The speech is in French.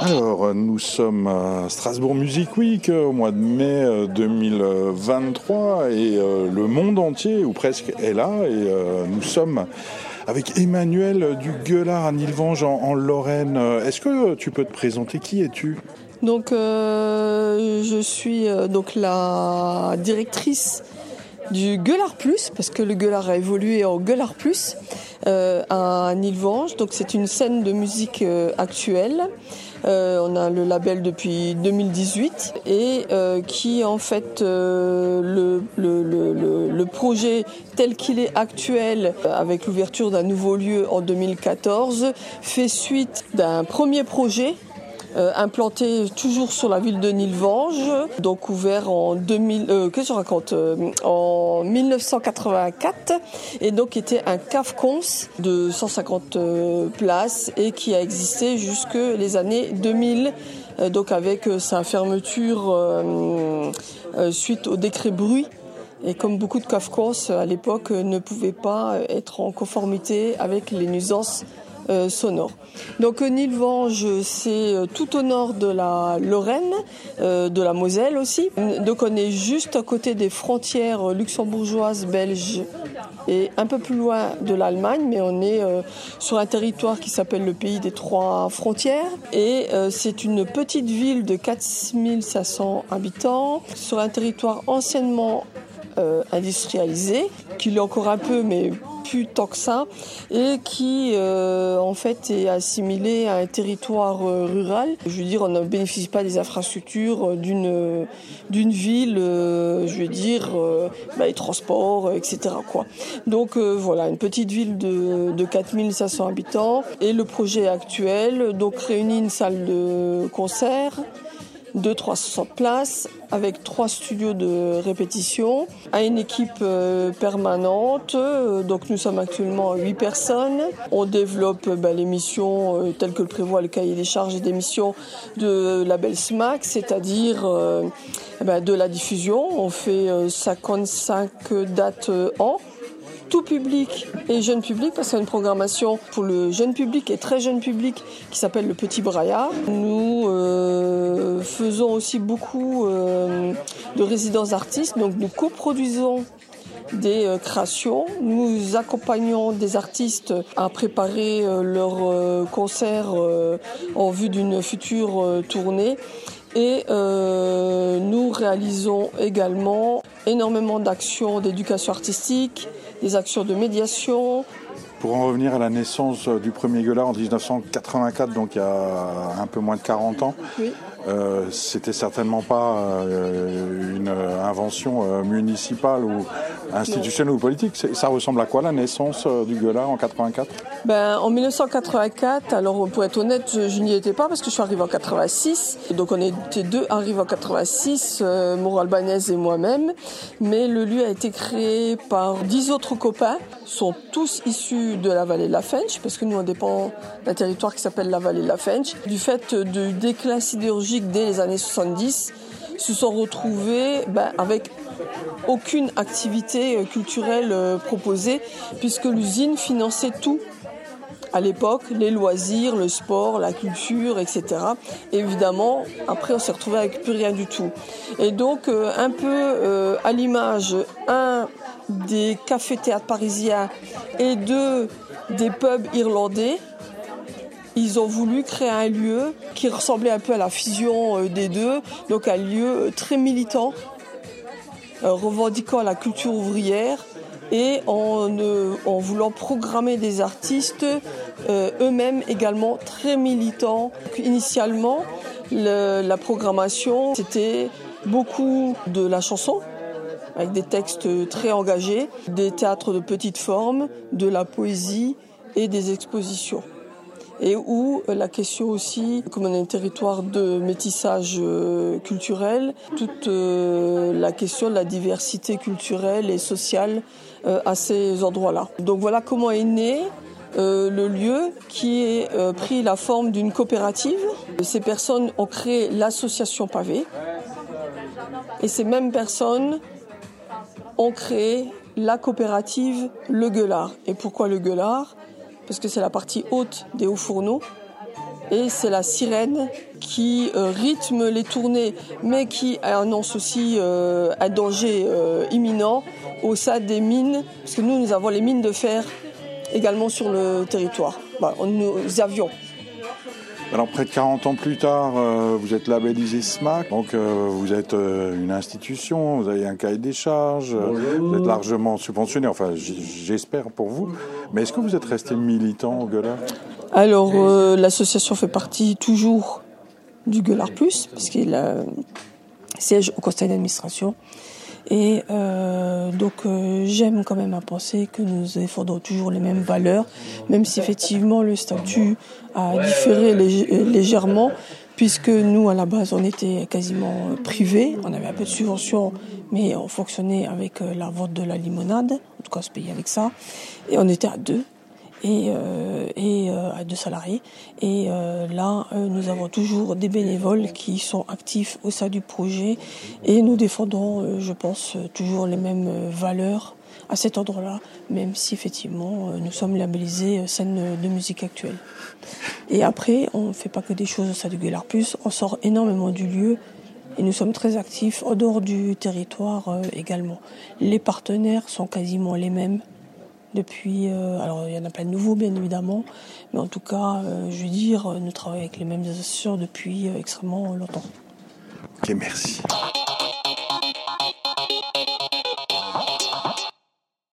Alors, nous sommes à Strasbourg Music Week au mois de mai 2023 et le monde entier, ou presque, est là et nous sommes avec Emmanuel du Gueulard à Nilvange en, Lorraine. Est-ce que tu peux te présenter? Qui es-tu? Donc, je suis donc la directrice du Gueulard Plus, parce que le Gueulard a évolué en Gueulard Plus, euh, à Nilvange. Donc c'est une scène de musique euh, actuelle. Euh, on a le label depuis 2018 et qui en fait le, le, le, le, projet tel qu'il est actuel avec l'ouverture d'un nouveau lieu en 2014 fait suite d'un premier projet euh, implanté toujours sur la ville de Nilvange, donc ouvert en 2000, euh, que je raconte, euh, en 1984, et donc était un cave-cons de 150 places et qui a existé jusque les années 2000 donc avec sa fermeture suite au décret bruit. Et comme beaucoup de cave-cons à l'époque ne pouvaient pas être en conformité avec les nuisances euh, sonore. Donc euh, Nilvange, c'est euh, tout au nord de la Lorraine, de la Moselle aussi. Donc on est juste à côté des frontières luxembourgeoises, belges et un peu plus loin de l'Allemagne, mais on est sur un territoire qui s'appelle le pays des trois frontières. Et c'est une petite ville de 4500 habitants sur un territoire anciennement industrialisé, qui l'est encore un peu, mais plus tant que ça, et qui euh, en fait est assimilé à un territoire euh, rural. Je veux dire, on ne bénéficie pas des infrastructures d'une d'une ville, euh, je veux dire, bah, les transports, etc. Donc voilà, une petite ville de, de 4500 habitants, et le projet actuel donc réunit une salle de concert de 360 places avec trois studios de répétition, à une équipe euh, permanente. Euh, donc nous sommes actuellement 8 personnes. On développe l'émission euh, telle que le prévoit le cahier des charges et d'émission de label SMAC, c'est-à-dire bah, de la diffusion. On fait 55 dates en tout public et jeune public parce qu'il y a une programmation pour le jeune public et très jeune public qui s'appelle le Petit Braillard. Nous euh, faisons aussi beaucoup euh, de résidences d'artistes, donc nous coproduisons des euh, créations. Nous accompagnons des artistes à préparer leurs concerts en vue d'une future tournée. Et nous réalisons également énormément d'actions d'éducation artistique, des actions de médiation. Pour en revenir à la naissance du premier gueulard en 1984, donc il y a un peu moins de 40 ans, oui. Euh, c'était certainement pas euh, une euh, municipale ou institutionnelle ou politique. Ça ressemble à quoi la naissance du Gueulard en 84 ben, En 1984, alors pour être honnête, je, n'y étais pas parce que je suis arrivée en 86. Donc on était deux arrivés en 86, Mauro Albanese et moi-même. Mais le lieu a été créé par dix autres copains, sont tous issus de la vallée de la Fench, parce que nous on dépend d'un territoire qui s'appelle la vallée de la Fench. Du fait du déclin sidérurgique dès les années 70 se sont retrouvés ben, avec aucune activité euh, culturelle euh, proposée puisque l'usine finançait tout à l'époque, les loisirs, le sport, la culture, etc. évidemment, après, on s'est retrouvé avec plus rien du tout. Et donc, euh, un peu à l'image, un, des cafés-théâtres parisiens et deux, des pubs irlandais, ils ont voulu créer un lieu qui ressemblait un peu à la fusion euh, des deux, donc un lieu euh, très militant, euh, revendiquant la culture ouvrière et en, en voulant programmer des artistes eux-mêmes également très militants. Initialement, la programmation, c'était beaucoup de la chanson, avec des textes très engagés, des théâtres de petite forme, de la poésie et des expositions et où euh, la question aussi, comme on est un territoire de métissage euh, culturel, toute euh, la question de la diversité culturelle et sociale à ces endroits-là. Donc voilà comment est né le lieu qui a pris la forme d'une coopérative. Ces personnes ont créé l'association Pavé et ces mêmes personnes ont créé la coopérative Le Gueulard. Et pourquoi Le Gueulard? Parce que c'est la partie haute des hauts fourneaux. et c'est la sirène qui euh, rythme les tournées, mais qui annonce aussi euh, un danger euh, imminent au sein des mines, parce que nous, nous avons les mines de fer également sur le territoire. Bah, nous avions. Alors près de 40 ans plus tard, vous êtes labellisé SMAC, donc vous êtes une institution, vous avez un cahier des charges, vous êtes largement subventionné, enfin j'espère pour vous. Mais est-ce que vous êtes resté militant au Gueulard? Alors, euh, l'association fait partie toujours du Gueulard Plus, parce qu'il siège au conseil d'administration. Et euh, donc, euh, j'aime quand même à penser que nous défendons toujours les mêmes valeurs, même si effectivement le statut a différé légèrement, puisque nous, à la base, on était quasiment privés. On avait un peu de subvention, mais on fonctionnait avec la vente de la limonade. En tout cas, on se payait avec ça. Et on était à deux et, euh, et euh, deux salariés. Et euh, là, nous avons toujours des bénévoles qui sont actifs au sein du projet et nous défendons, je pense, toujours les mêmes valeurs à cet endroit-là, même si effectivement nous sommes labellisés scène de musique actuelle. Et après, on ne fait pas que des choses au sein du Guélard Plus, on sort énormément du lieu et nous sommes très actifs en dehors du territoire également. Les partenaires sont quasiment les mêmes depuis, euh, alors il y en a plein de nouveaux bien évidemment, mais en tout cas, euh, je veux dire, nous travaillons avec les mêmes associations depuis euh, extrêmement longtemps. Ok, merci.